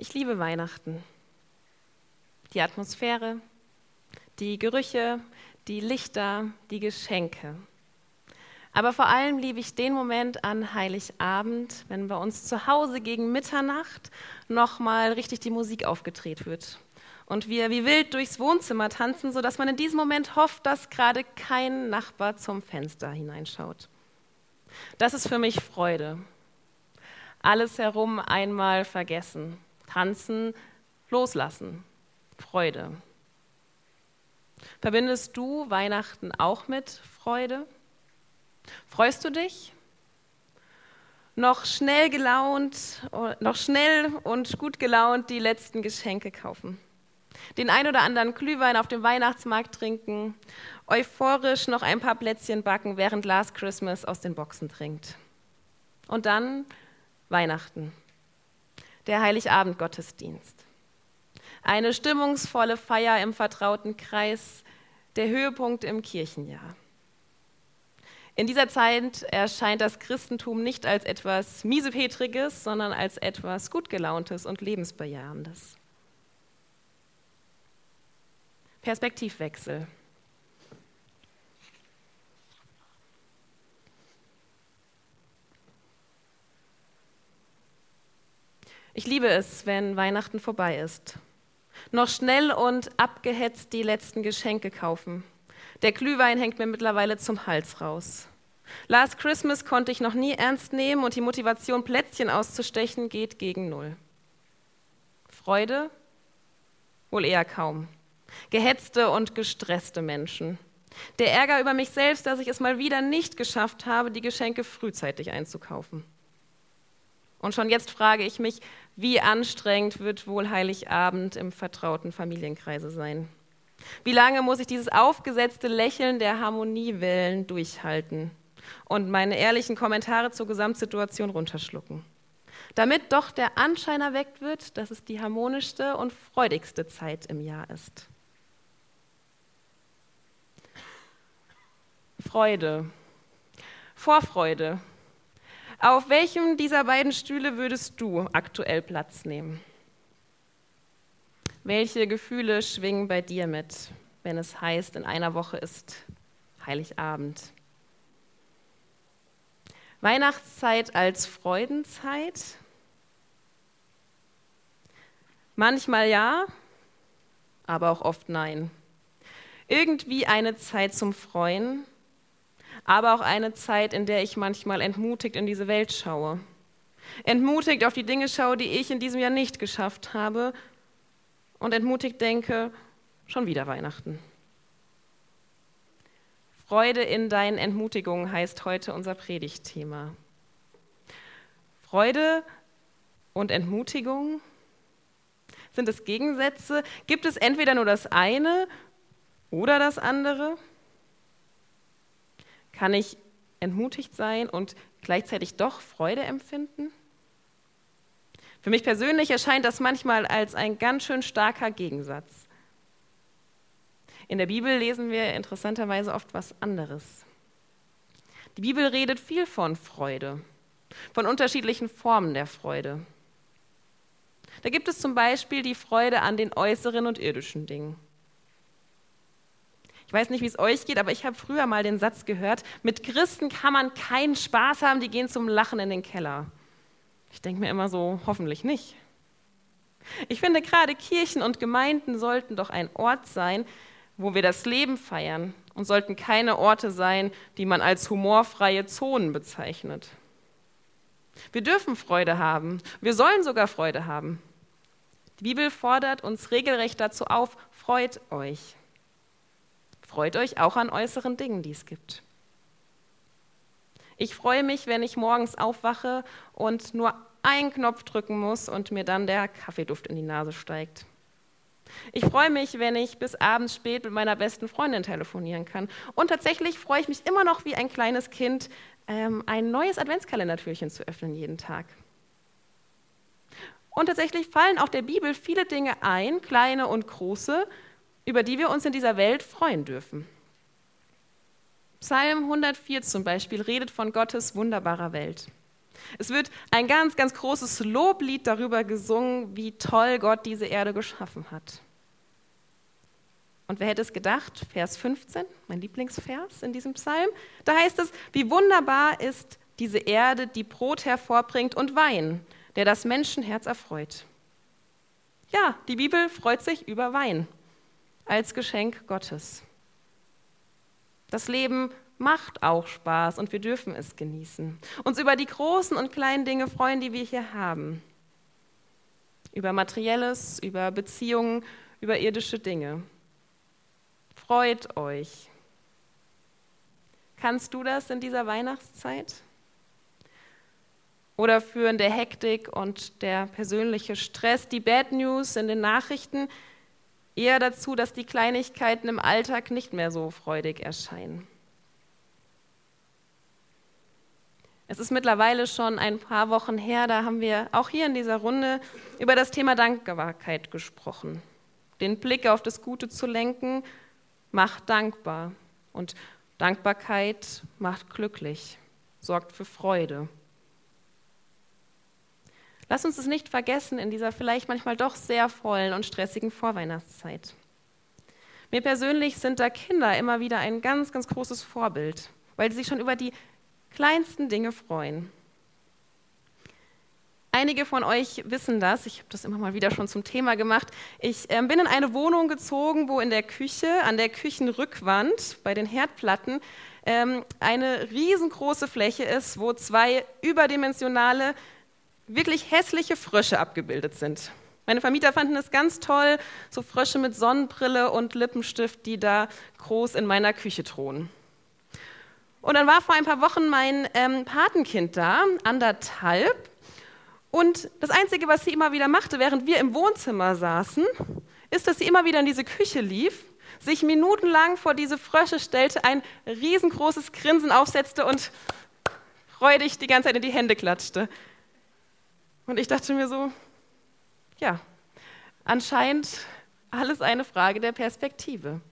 Ich liebe Weihnachten. Die Atmosphäre, die Gerüche, die Lichter, die Geschenke. Aber vor allem liebe ich den Moment an Heiligabend, wenn bei uns zu Hause gegen Mitternacht nochmal richtig die Musik aufgedreht wird. Und wir wie wild durchs Wohnzimmer tanzen, sodass man in diesem Moment hofft, dass gerade kein Nachbar zum Fenster hineinschaut. Das ist für mich Freude. Alles herum einmal vergessen. Tanzen, loslassen. Freude. Verbindest du Weihnachten auch mit Freude? Freust du dich? Noch schnell gelaunt, noch schnell und gut gelaunt die letzten Geschenke kaufen. Den ein oder anderen Glühwein auf dem Weihnachtsmarkt trinken, euphorisch noch ein paar Plätzchen backen, während Last Christmas aus den Boxen trinkt. Und dann Weihnachten, der Heiligabend-Gottesdienst. Eine stimmungsvolle Feier im vertrauten Kreis, der Höhepunkt im Kirchenjahr. In dieser Zeit erscheint das Christentum nicht als etwas Miesepetriges, sondern als etwas Gutgelauntes und Lebensbejahendes. Perspektivwechsel. Ich liebe es, wenn Weihnachten vorbei ist. Noch schnell und abgehetzt die letzten Geschenke kaufen der Glühwein hängt mir mittlerweile zum Hals raus. Last Christmas konnte ich noch nie ernst nehmen und die Motivation, Plätzchen auszustechen, geht gegen Null. Freude? Wohl eher kaum. Gehetzte und gestresste Menschen. Der Ärger über mich selbst, dass ich es mal wieder nicht geschafft habe, die Geschenke frühzeitig einzukaufen. Und schon jetzt frage ich mich, wie anstrengend wird wohl Heiligabend im vertrauten Familienkreise sein? Wie lange muss ich dieses aufgesetzte Lächeln der Harmoniewellen durchhalten und meine ehrlichen Kommentare zur Gesamtsituation runterschlucken? Damit doch der Anschein erweckt wird, dass es die harmonischste und freudigste Zeit im Jahr ist. Freude, Vorfreude. Auf welchem dieser beiden Stühle würdest du aktuell Platz nehmen? Welche Gefühle schwingen bei dir mit, wenn es heißt, in einer Woche ist Heiligabend? Weihnachtszeit als Freudenzeit? Manchmal ja, aber auch oft nein. Irgendwie eine Zeit zum Freuen, aber auch eine Zeit, in der ich manchmal entmutigt in diese Welt schaue. Entmutigt auf die Dinge schaue, die ich in diesem Jahr nicht geschafft habe und entmutigt denke, schon wieder Weihnachten. Freude in deinen Entmutigungen heißt heute unser Predigtthema. Freude und Entmutigung? Sind es Gegensätze? Gibt es entweder nur das eine oder das andere? Kann ich entmutigt sein und gleichzeitig doch Freude empfinden? Für mich persönlich erscheint das manchmal als ein ganz schön starker Gegensatz. In der Bibel lesen wir interessanterweise oft was anderes. Die Bibel redet viel von Freude, von unterschiedlichen Formen der Freude. Da gibt es zum Beispiel die Freude an den äußeren und irdischen Dingen. Ich weiß nicht, wie es euch geht, aber ich habe früher mal den Satz gehört, mit Christen kann man keinen Spaß haben, die gehen zum Lachen in den Keller. Ich denke mir immer so, hoffentlich nicht. Ich finde, gerade Kirchen und Gemeinden sollten doch ein Ort sein, wo wir das Leben feiern und sollten keine Orte sein, die man als humorfreie Zonen bezeichnet. Wir dürfen Freude haben, wir sollen sogar Freude haben. Die Bibel fordert uns regelrecht dazu auf, freut euch. Freut euch auch an äußeren Dingen, die es gibt. Ich freue mich, wenn ich morgens aufwache und nur einen Knopf drücken muss und mir dann der Kaffeeduft in die Nase steigt. Ich freue mich, wenn ich bis abends spät mit meiner besten Freundin telefonieren kann. Und tatsächlich freue ich mich immer noch wie ein kleines Kind, ähm, ein neues Adventskalendertürchen zu öffnen jeden Tag. Und tatsächlich fallen auch der Bibel viele Dinge ein, kleine und große, über die wir uns in dieser Welt freuen dürfen. Psalm 104 zum Beispiel redet von Gottes wunderbarer Welt. Es wird ein ganz, ganz großes Loblied darüber gesungen, wie toll Gott diese Erde geschaffen hat. Und wer hätte es gedacht? Vers 15, mein Lieblingsvers in diesem Psalm. Da heißt es, wie wunderbar ist diese Erde, die Brot hervorbringt und Wein, der das Menschenherz erfreut. Ja, die Bibel freut sich über Wein als Geschenk Gottes. Das Leben macht auch Spaß und wir dürfen es genießen. Uns über die großen und kleinen Dinge freuen, die wir hier haben. Über materielles, über Beziehungen, über irdische Dinge. Freut euch. Kannst du das in dieser Weihnachtszeit? Oder führen der Hektik und der persönliche Stress, die Bad News in den Nachrichten eher dazu, dass die Kleinigkeiten im Alltag nicht mehr so freudig erscheinen? Es ist mittlerweile schon ein paar Wochen her, da haben wir auch hier in dieser Runde über das Thema Dankbarkeit gesprochen. Den Blick auf das Gute zu lenken, macht dankbar. Und Dankbarkeit macht glücklich, sorgt für Freude. Lass uns es nicht vergessen in dieser vielleicht manchmal doch sehr vollen und stressigen Vorweihnachtszeit. Mir persönlich sind da Kinder immer wieder ein ganz, ganz großes Vorbild, weil sie sich schon über die kleinsten Dinge freuen. Einige von euch wissen das, ich habe das immer mal wieder schon zum Thema gemacht. Ich äh, bin in eine Wohnung gezogen, wo in der Küche, an der Küchenrückwand, bei den Herdplatten, ähm, eine riesengroße Fläche ist, wo zwei überdimensionale, wirklich hässliche Frösche abgebildet sind. Meine Vermieter fanden es ganz toll, so Frösche mit Sonnenbrille und Lippenstift, die da groß in meiner Küche thronen. Und dann war vor ein paar Wochen mein ähm, Patenkind da, anderthalb. Und das Einzige, was sie immer wieder machte, während wir im Wohnzimmer saßen, ist, dass sie immer wieder in diese Küche lief, sich minutenlang vor diese Frösche stellte, ein riesengroßes Grinsen aufsetzte und freudig die ganze Zeit in die Hände klatschte. Und ich dachte mir so, ja, anscheinend alles eine Frage der Perspektive.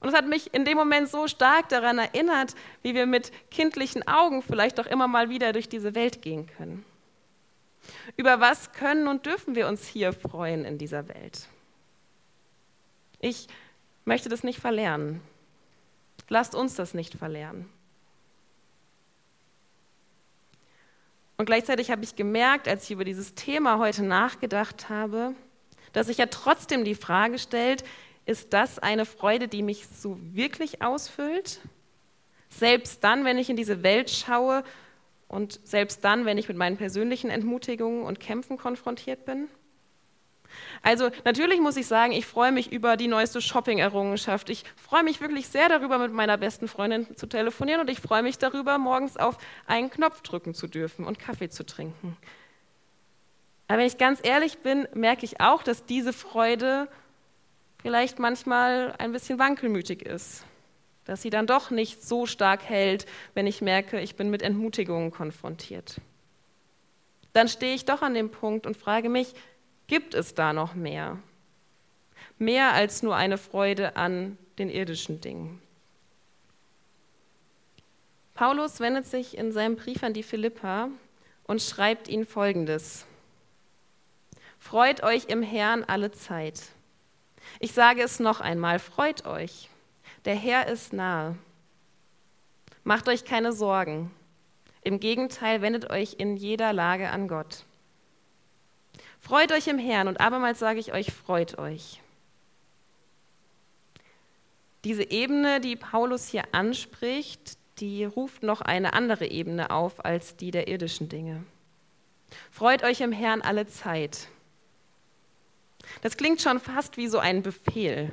Und es hat mich in dem Moment so stark daran erinnert, wie wir mit kindlichen Augen vielleicht doch immer mal wieder durch diese Welt gehen können. Über was können und dürfen wir uns hier freuen in dieser Welt? Ich möchte das nicht verlernen. Lasst uns das nicht verlernen. Und gleichzeitig habe ich gemerkt, als ich über dieses Thema heute nachgedacht habe, dass sich ja trotzdem die Frage stellt, ist das eine Freude, die mich so wirklich ausfüllt? Selbst dann, wenn ich in diese Welt schaue und selbst dann, wenn ich mit meinen persönlichen Entmutigungen und Kämpfen konfrontiert bin? Also natürlich muss ich sagen, ich freue mich über die neueste Shopping-Errungenschaft. Ich freue mich wirklich sehr darüber, mit meiner besten Freundin zu telefonieren und ich freue mich darüber, morgens auf einen Knopf drücken zu dürfen und Kaffee zu trinken. Aber wenn ich ganz ehrlich bin, merke ich auch, dass diese Freude vielleicht manchmal ein bisschen wankelmütig ist, dass sie dann doch nicht so stark hält, wenn ich merke, ich bin mit Entmutigungen konfrontiert. Dann stehe ich doch an dem Punkt und frage mich, gibt es da noch mehr? Mehr als nur eine Freude an den irdischen Dingen. Paulus wendet sich in seinem Brief an die Philippa und schreibt ihnen folgendes: Freut euch im Herrn alle Zeit. Ich sage es noch einmal, freut euch. Der Herr ist nahe. Macht euch keine Sorgen. Im Gegenteil, wendet euch in jeder Lage an Gott. Freut euch im Herrn und abermals sage ich euch, freut euch. Diese Ebene, die Paulus hier anspricht, die ruft noch eine andere Ebene auf als die der irdischen Dinge. Freut euch im Herrn alle Zeit. Das klingt schon fast wie so ein Befehl.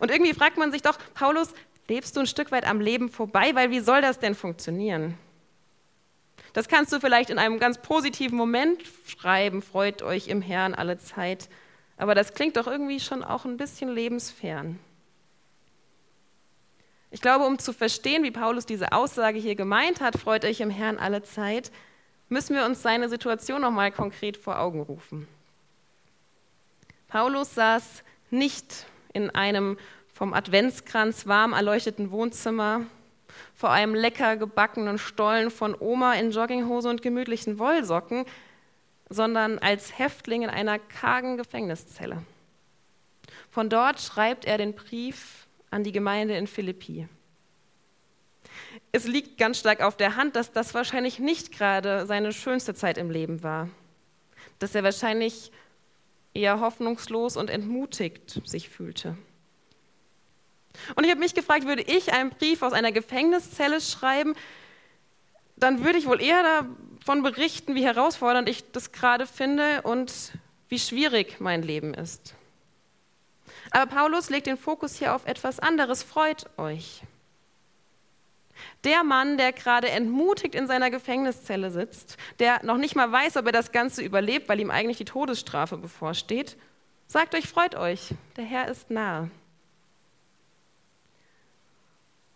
Und irgendwie fragt man sich doch, Paulus, lebst du ein Stück weit am Leben vorbei? Weil wie soll das denn funktionieren? Das kannst du vielleicht in einem ganz positiven Moment schreiben, freut euch im Herrn alle Zeit. Aber das klingt doch irgendwie schon auch ein bisschen lebensfern. Ich glaube, um zu verstehen, wie Paulus diese Aussage hier gemeint hat, freut euch im Herrn alle Zeit, müssen wir uns seine Situation nochmal konkret vor Augen rufen. Paulus saß nicht in einem vom Adventskranz warm erleuchteten Wohnzimmer vor einem lecker gebackenen Stollen von Oma in Jogginghose und gemütlichen Wollsocken, sondern als Häftling in einer kargen Gefängniszelle. Von dort schreibt er den Brief an die Gemeinde in Philippi. Es liegt ganz stark auf der Hand, dass das wahrscheinlich nicht gerade seine schönste Zeit im Leben war. Dass er wahrscheinlich eher hoffnungslos und entmutigt sich fühlte. Und ich habe mich gefragt, würde ich einen Brief aus einer Gefängniszelle schreiben, dann würde ich wohl eher davon berichten, wie herausfordernd ich das gerade finde und wie schwierig mein Leben ist. Aber Paulus legt den Fokus hier auf etwas anderes. Freut euch. Der Mann, der gerade entmutigt in seiner Gefängniszelle sitzt, der noch nicht mal weiß, ob er das Ganze überlebt, weil ihm eigentlich die Todesstrafe bevorsteht, sagt euch, freut euch, der Herr ist nahe.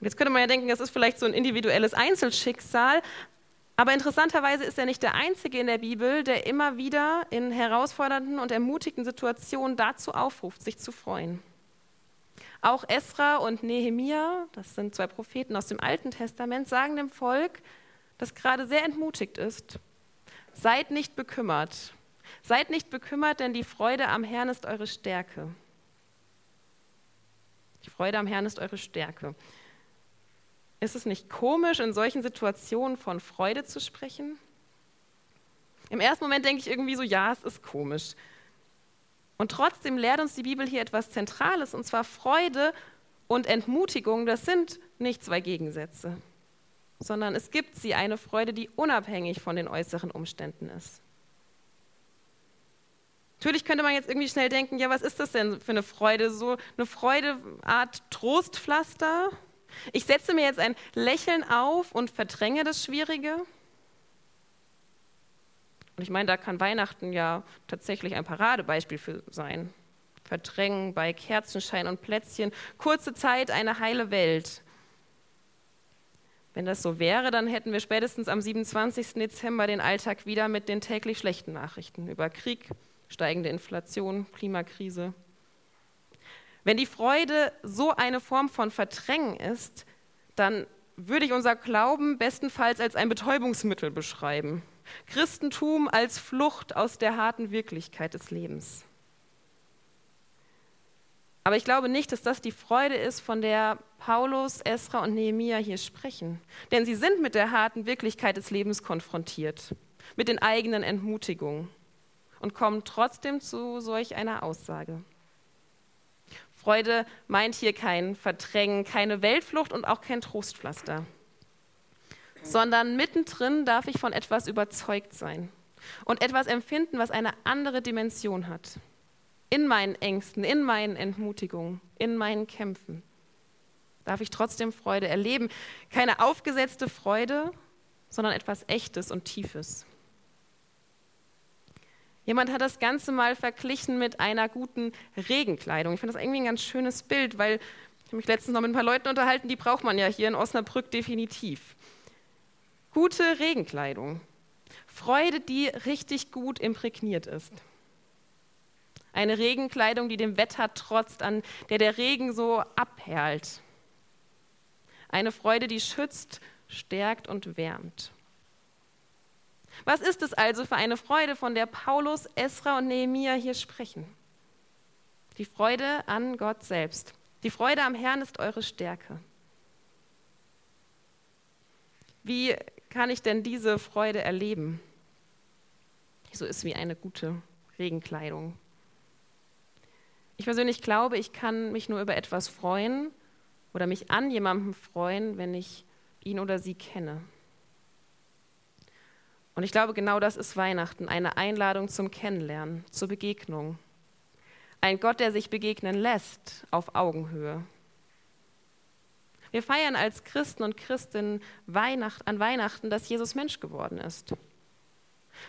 Jetzt könnte man ja denken, das ist vielleicht so ein individuelles Einzelschicksal, aber interessanterweise ist er nicht der Einzige in der Bibel, der immer wieder in herausfordernden und ermutigten Situationen dazu aufruft, sich zu freuen. Auch Esra und Nehemia, das sind zwei Propheten aus dem Alten Testament, sagen dem Volk, das gerade sehr entmutigt ist, seid nicht bekümmert. Seid nicht bekümmert, denn die Freude am Herrn ist eure Stärke. Die Freude am Herrn ist eure Stärke. Ist es nicht komisch, in solchen Situationen von Freude zu sprechen? Im ersten Moment denke ich irgendwie so, ja, es ist komisch. Und trotzdem lehrt uns die Bibel hier etwas Zentrales, und zwar Freude und Entmutigung, das sind nicht zwei Gegensätze, sondern es gibt sie, eine Freude, die unabhängig von den äußeren Umständen ist. Natürlich könnte man jetzt irgendwie schnell denken, ja, was ist das denn für eine Freude? So eine Freude, Art Trostpflaster, ich setze mir jetzt ein Lächeln auf und verdränge das Schwierige. Und ich meine, da kann Weihnachten ja tatsächlich ein Paradebeispiel für sein. Verdrängen bei Kerzenschein und Plätzchen, kurze Zeit, eine heile Welt. Wenn das so wäre, dann hätten wir spätestens am 27. Dezember den Alltag wieder mit den täglich schlechten Nachrichten über Krieg, steigende Inflation, Klimakrise. Wenn die Freude so eine Form von Verdrängen ist, dann würde ich unser Glauben bestenfalls als ein Betäubungsmittel beschreiben. Christentum als Flucht aus der harten Wirklichkeit des Lebens. Aber ich glaube nicht, dass das die Freude ist, von der Paulus, Esra und Nehemia hier sprechen. Denn sie sind mit der harten Wirklichkeit des Lebens konfrontiert, mit den eigenen Entmutigungen und kommen trotzdem zu solch einer Aussage. Freude meint hier kein Verdrängen, keine Weltflucht und auch kein Trostpflaster, sondern mittendrin darf ich von etwas überzeugt sein und etwas empfinden, was eine andere Dimension hat. In meinen Ängsten, in meinen Entmutigungen, in meinen Kämpfen darf ich trotzdem Freude erleben. Keine aufgesetzte Freude, sondern etwas Echtes und Tiefes. Jemand hat das Ganze mal verglichen mit einer guten Regenkleidung. Ich finde das irgendwie ein ganz schönes Bild, weil ich habe mich letztens noch mit ein paar Leuten unterhalten, die braucht man ja hier in Osnabrück definitiv. Gute Regenkleidung. Freude, die richtig gut imprägniert ist. Eine Regenkleidung, die dem Wetter trotzt, an der der Regen so abperlt. Eine Freude, die schützt, stärkt und wärmt. Was ist es also für eine Freude, von der Paulus, Esra und Nehemia hier sprechen? Die Freude an Gott selbst. Die Freude am Herrn ist eure Stärke. Wie kann ich denn diese Freude erleben? So ist wie eine gute Regenkleidung. Ich persönlich glaube, ich kann mich nur über etwas freuen oder mich an jemandem freuen, wenn ich ihn oder sie kenne. Und ich glaube, genau das ist Weihnachten, eine Einladung zum Kennenlernen, zur Begegnung. Ein Gott, der sich begegnen lässt auf Augenhöhe. Wir feiern als Christen und Christinnen Weihnacht, an Weihnachten, dass Jesus Mensch geworden ist.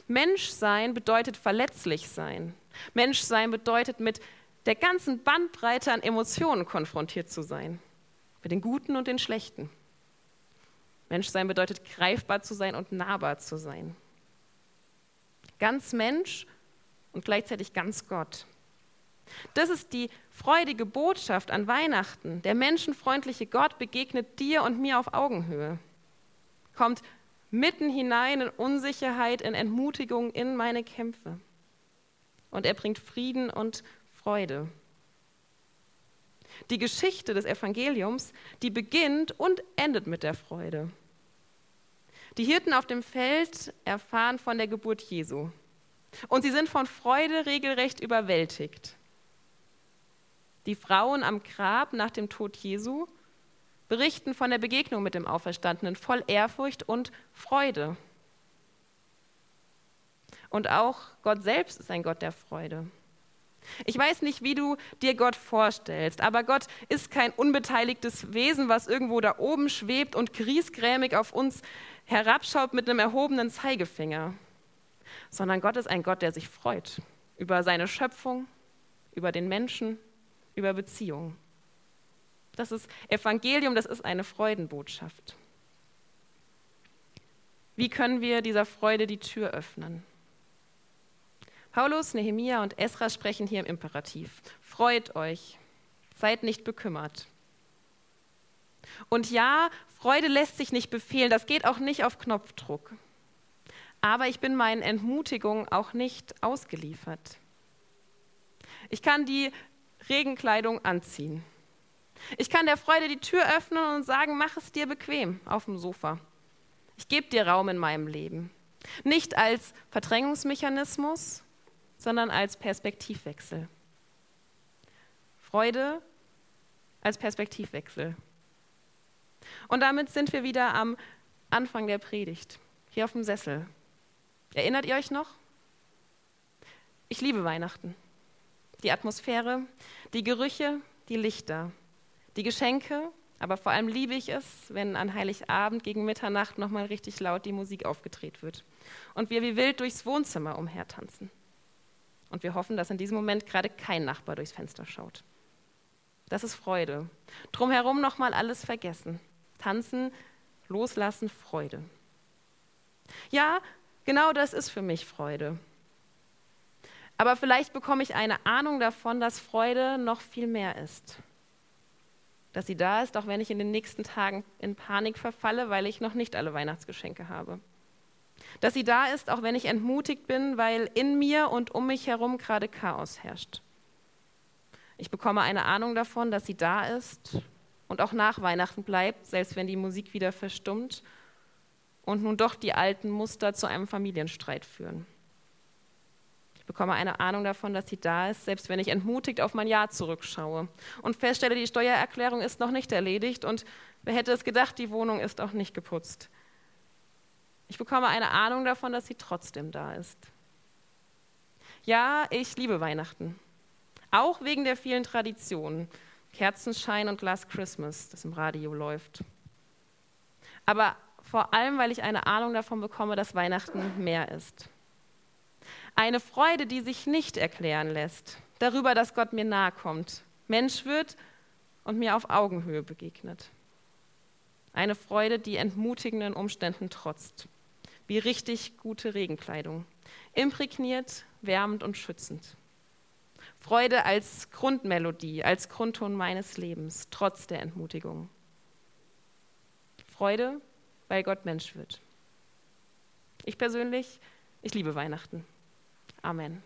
Menschsein bedeutet verletzlich sein. Menschsein bedeutet mit der ganzen Bandbreite an Emotionen konfrontiert zu sein. Mit den Guten und den Schlechten. Menschsein bedeutet greifbar zu sein und nahbar zu sein. Ganz Mensch und gleichzeitig ganz Gott. Das ist die freudige Botschaft an Weihnachten. Der menschenfreundliche Gott begegnet dir und mir auf Augenhöhe, kommt mitten hinein in Unsicherheit, in Entmutigung, in meine Kämpfe. Und er bringt Frieden und Freude. Die Geschichte des Evangeliums, die beginnt und endet mit der Freude. Die Hirten auf dem Feld erfahren von der Geburt Jesu. Und sie sind von Freude regelrecht überwältigt. Die Frauen am Grab nach dem Tod Jesu berichten von der Begegnung mit dem Auferstandenen voll Ehrfurcht und Freude. Und auch Gott selbst ist ein Gott der Freude. Ich weiß nicht, wie du dir Gott vorstellst, aber Gott ist kein unbeteiligtes Wesen, was irgendwo da oben schwebt und griesgrämig auf uns herabschaut mit einem erhobenen Zeigefinger, sondern Gott ist ein Gott, der sich freut über seine Schöpfung, über den Menschen, über Beziehungen. Das ist Evangelium, das ist eine Freudenbotschaft. Wie können wir dieser Freude die Tür öffnen? Paulus, Nehemia und Esra sprechen hier im Imperativ. Freut euch, seid nicht bekümmert. Und ja, Freude lässt sich nicht befehlen, das geht auch nicht auf Knopfdruck. Aber ich bin meinen Entmutigungen auch nicht ausgeliefert. Ich kann die Regenkleidung anziehen. Ich kann der Freude die Tür öffnen und sagen, mach es dir bequem auf dem Sofa. Ich gebe dir Raum in meinem Leben. Nicht als Verdrängungsmechanismus, sondern als Perspektivwechsel. Freude als Perspektivwechsel. Und damit sind wir wieder am Anfang der Predigt, hier auf dem Sessel. Erinnert ihr euch noch? Ich liebe Weihnachten. Die Atmosphäre, die Gerüche, die Lichter, die Geschenke, aber vor allem liebe ich es, wenn an Heiligabend gegen Mitternacht nochmal richtig laut die Musik aufgedreht wird und wir wie wild durchs Wohnzimmer umhertanzen. Und wir hoffen, dass in diesem Moment gerade kein Nachbar durchs Fenster schaut. Das ist Freude. Drumherum nochmal alles vergessen. Tanzen, loslassen, Freude. Ja, genau das ist für mich Freude. Aber vielleicht bekomme ich eine Ahnung davon, dass Freude noch viel mehr ist. Dass sie da ist, auch wenn ich in den nächsten Tagen in Panik verfalle, weil ich noch nicht alle Weihnachtsgeschenke habe. Dass sie da ist, auch wenn ich entmutigt bin, weil in mir und um mich herum gerade Chaos herrscht. Ich bekomme eine Ahnung davon, dass sie da ist und auch nach Weihnachten bleibt, selbst wenn die Musik wieder verstummt und nun doch die alten Muster zu einem Familienstreit führen. Ich bekomme eine Ahnung davon, dass sie da ist, selbst wenn ich entmutigt auf mein Jahr zurückschaue und feststelle, die Steuererklärung ist noch nicht erledigt und wer hätte es gedacht, die Wohnung ist auch nicht geputzt. Ich bekomme eine Ahnung davon, dass sie trotzdem da ist. Ja, ich liebe Weihnachten. Auch wegen der vielen Traditionen. Kerzenschein und Last Christmas, das im Radio läuft. Aber vor allem, weil ich eine Ahnung davon bekomme, dass Weihnachten mehr ist. Eine Freude, die sich nicht erklären lässt, darüber, dass Gott mir nahe kommt, Mensch wird und mir auf Augenhöhe begegnet. Eine Freude, die entmutigenden Umständen trotzt wie richtig gute Regenkleidung. Imprägniert, wärmend und schützend. Freude als Grundmelodie, als Grundton meines Lebens, trotz der Entmutigung. Freude, weil Gott Mensch wird. Ich persönlich, ich liebe Weihnachten. Amen.